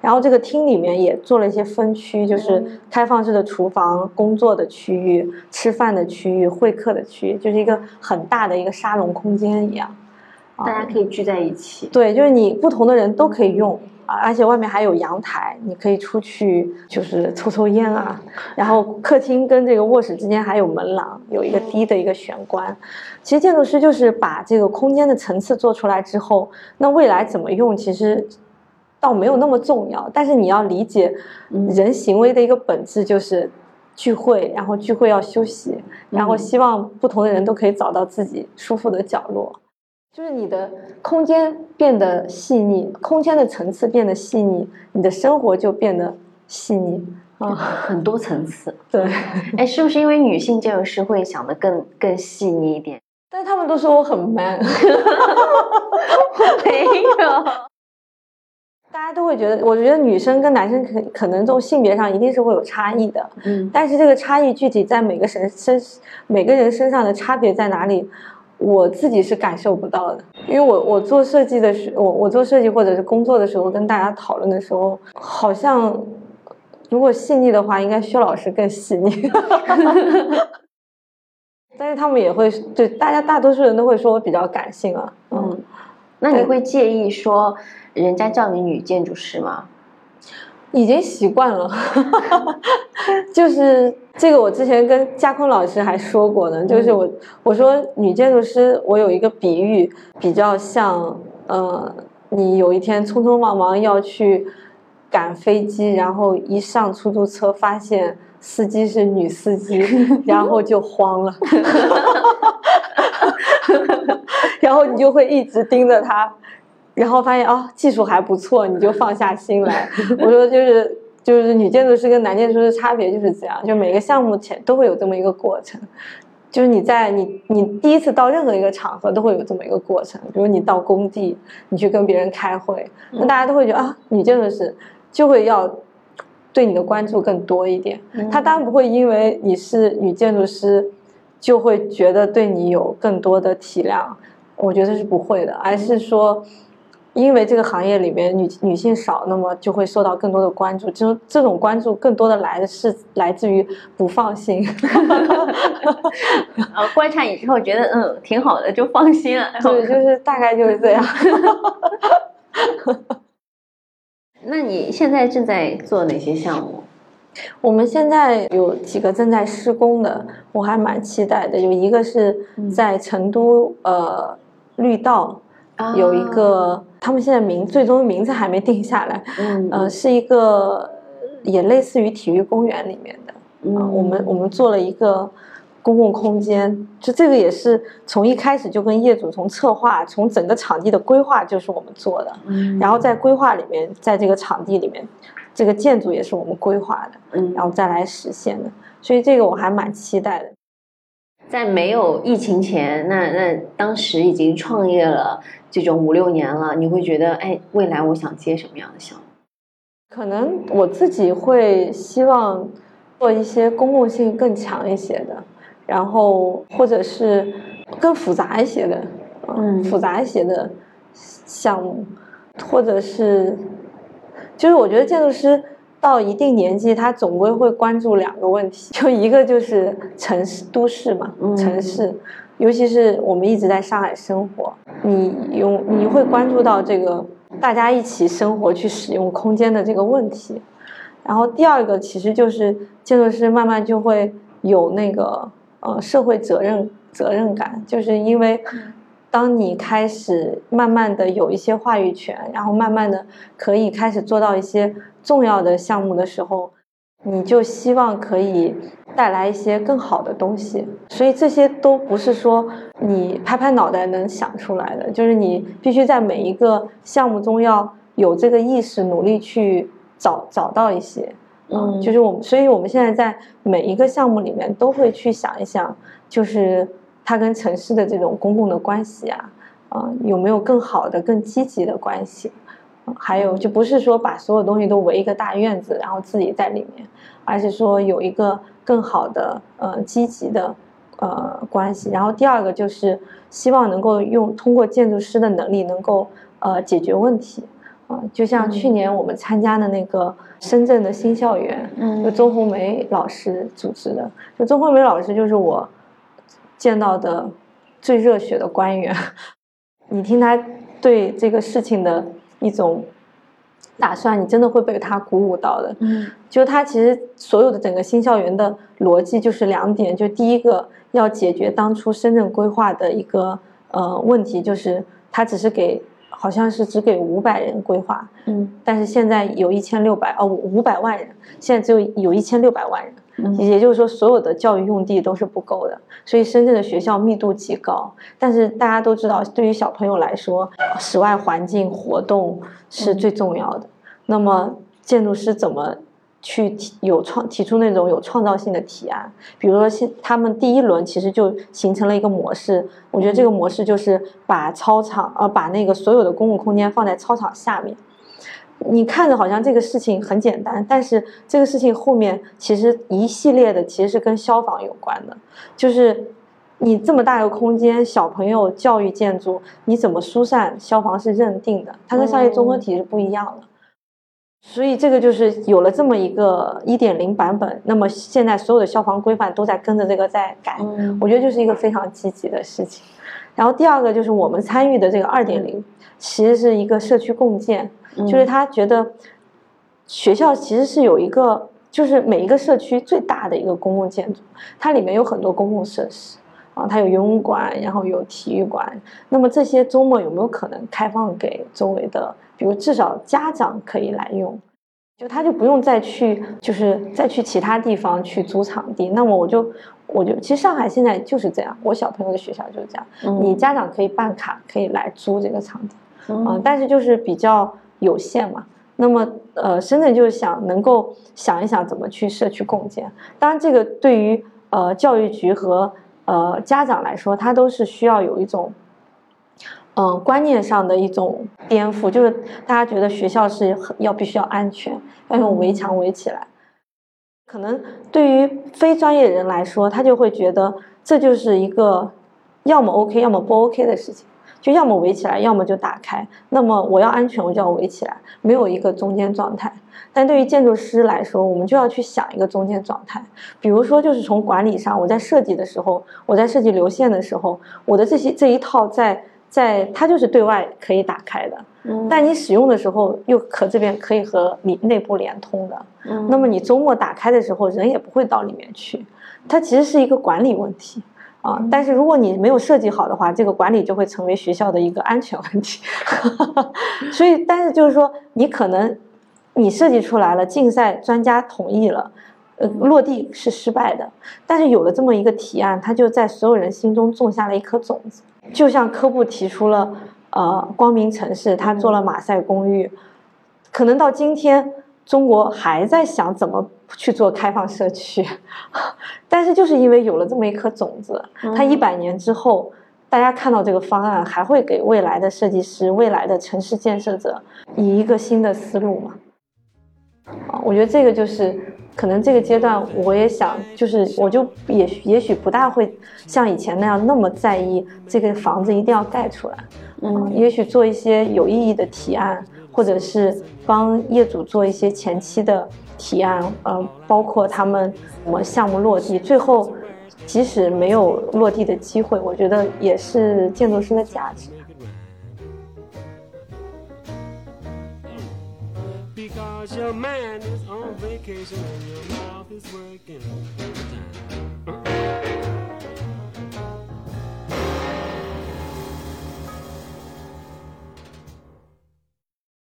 然后这个厅里面也做了一些分区，就是开放式的厨房、工作的区域、吃饭的区域、会客的区域，就是一个很大的一个沙龙空间一样，大家可以聚在一起。对，就是你不同的人都可以用。而且外面还有阳台，你可以出去就是抽抽烟啊。然后客厅跟这个卧室之间还有门廊，有一个低的一个玄关。其实建筑师就是把这个空间的层次做出来之后，那未来怎么用其实倒没有那么重要。但是你要理解人行为的一个本质就是聚会，然后聚会要休息，然后希望不同的人都可以找到自己舒服的角落。就是你的空间变得细腻，空间的层次变得细腻，你的生活就变得细腻。啊，很多层次。对，哎，是不是因为女性建筑师会想的更更细腻一点？但是他们都说我很 man，没有，大家都会觉得，我觉得女生跟男生可可能这种性别上一定是会有差异的，嗯。但是这个差异具体在每个身身每个人身上的差别在哪里，我自己是感受不到的。因为我我做设计的时，我我做设计或者是工作的时候，跟大家讨论的时候，好像如果细腻的话，应该薛老师更细腻。但是他们也会对大家大多数人都会说我比较感性啊，嗯，嗯，那你会介意说人家叫你女建筑师吗？已经习惯了，就是这个，我之前跟佳坤老师还说过呢，就是我我说女建筑师，我有一个比喻，比较像，呃，你有一天匆匆忙忙要去赶飞机，然后一上出租车发现司机是女司机，然后就慌了，然后你就会一直盯着他。然后发现哦，技术还不错，你就放下心来。我说就是就是女建筑师跟男建筑师的差别就是这样，就每个项目前都会有这么一个过程。就是你在你你第一次到任何一个场合都会有这么一个过程，比如你到工地，你去跟别人开会，那大家都会觉得啊，女建筑师就会要对你的关注更多一点。他当然不会因为你是女建筑师，就会觉得对你有更多的体谅，我觉得是不会的，而是说。因为这个行业里面女女性少，那么就会受到更多的关注。这种这种关注更多的来的是来自于不放心。呃，观察你之后觉得嗯挺好的，就放心了。对，就是大概就是这样。那你现在正在做哪些项目？我们现在有几个正在施工的，我还蛮期待的。有一个是在成都、呃绿道。有一个，他们现在名最终名字还没定下来，嗯呃，是一个也类似于体育公园里面的，嗯我们我们做了一个公共空间，就这个也是从一开始就跟业主从策划，从整个场地的规划就是我们做的，嗯然后在规划里面，在这个场地里面，这个建筑也是我们规划的，嗯然后再来实现的，所以这个我还蛮期待的。在没有疫情前，那那当时已经创业了这种五六年了，你会觉得，哎，未来我想接什么样的项目？可能我自己会希望做一些公共性更强一些的，然后或者是更复杂一些的，嗯复杂一些的项目，或者是，就是我觉得建筑师。到一定年纪，他总归会关注两个问题，就一个就是城市都市嘛，嗯城市，尤其是我们一直在上海生活，你用你会关注到这个大家一起生活去使用空间的这个问题。然后第二个其实就是建筑师慢慢就会有那个呃社会责任责任感，就是因为当你开始慢慢的有一些话语权，然后慢慢的可以开始做到一些重要的项目的时候，你就希望可以带来一些更好的东西。所以这些都不是说你拍拍脑袋能想出来的，就是你必须在每一个项目中要有这个意识，努力去找找到一些。嗯就是我们，所以我们现在在每一个项目里面都会去想一想，就是它跟城市的这种公共的关系啊，啊、有没有更好的、更积极的关系？呃还有就不是说把所有东西都围一个大院子，然后自己在里面，而是说有一个更好的呃积极的呃关系。然后第二个就是希望能够用通过建筑师的能力能够呃解决问题。啊，就像去年我们参加的那个深圳的新校园，嗯就周红梅老师组织的。就周红梅老师就是我见到的最热血的官员。你听他对这个事情的一种打算，你真的会被他鼓舞到的。嗯就他其实所有的整个新校园的逻辑就是两点，就第一个要解决当初深圳规划的一个呃问题，就是他只是给好像是只给五百人规划，嗯但是现在有一千六百哦五百万人，现在只有有一千六百万人，嗯也就是说所有的教育用地都是不够的，所以深圳的学校密度极高。但是大家都知道，对于小朋友来说，室外环境活动是最重要的。那么建筑师怎么去提有创提出那种有创造性的提案，比如说现他们第一轮其实就形成了一个模式，我觉得这个模式就是把操场呃把那个所有的公共空间放在操场下面。你看着好像这个事情很简单，但是这个事情后面其实一系列的其实是跟消防有关的，就是你这么大一个空间，小朋友教育建筑，你怎么疏散？消防是认定的，它跟商业综合体是不一样的。所以这个就是有了这么一个一点零版本，那么现在所有的消防规范都在跟着这个在改，我觉得就是一个非常积极的事情。然后第二个就是我们参与的这个二点零，其实是一个社区共建，就是他觉得学校其实是有一个，就是每一个社区最大的一个公共建筑，它里面有很多公共设施啊，它有游泳馆，然后有体育馆。那么这些周末有没有可能开放给周围的？比如至少家长可以来用，就他就不用再去，就是再去其他地方去租场地。那么我就，我就其实上海现在就是这样，我小朋友的学校就是这样，你家长可以办卡，可以来租这个场地，嗯，但是就是比较有限嘛。那么呃，深圳就是想能够想一想怎么去社区共建。当然，这个对于呃教育局和呃家长来说，他都是需要有一种。嗯，观念上的一种颠覆，就是大家觉得学校是要必须要安全，要用围墙围起来。可能对于非专业人来说，他就会觉得这就是一个要么 OK，要么不 OK 的事情，就要么围起来，要么就打开。那么我要安全，我就要围起来，没有一个中间状态。但对于建筑师来说，我们就要去想一个中间状态。比如说，就是从管理上，我在设计的时候，我在设计流线的时候，我的这些这一套在。在它就是对外可以打开的，但你使用的时候又可这边可以和你内部连通的，那么你周末打开的时候人也不会到里面去，它其实是一个管理问题啊。但是如果你没有设计好的话，这个管理就会成为学校的一个安全问题。所以，但是就是说，你可能你设计出来了，竞赛专家同意了，呃，落地是失败的，但是有了这么一个提案，它就在所有人心中种下了一颗种子。就像科布提出了，呃，光明城市，他做了马赛公寓，可能到今天中国还在想怎么去做开放社区，但是就是因为有了这么一颗种子，它一百年之后，大家看到这个方案，还会给未来的设计师、未来的城市建设者以一个新的思路嘛？啊，我觉得这个就是。可能这个阶段，我也想，就是我就也也许不大会像以前那样那么在意这个房子一定要盖出来，嗯，也许做一些有意义的提案，或者是帮业主做一些前期的提案，呃，包括他们什么项目落地，最后即使没有落地的机会，我觉得也是建筑师的价值。Because your mind is on vacation and your mouth is working.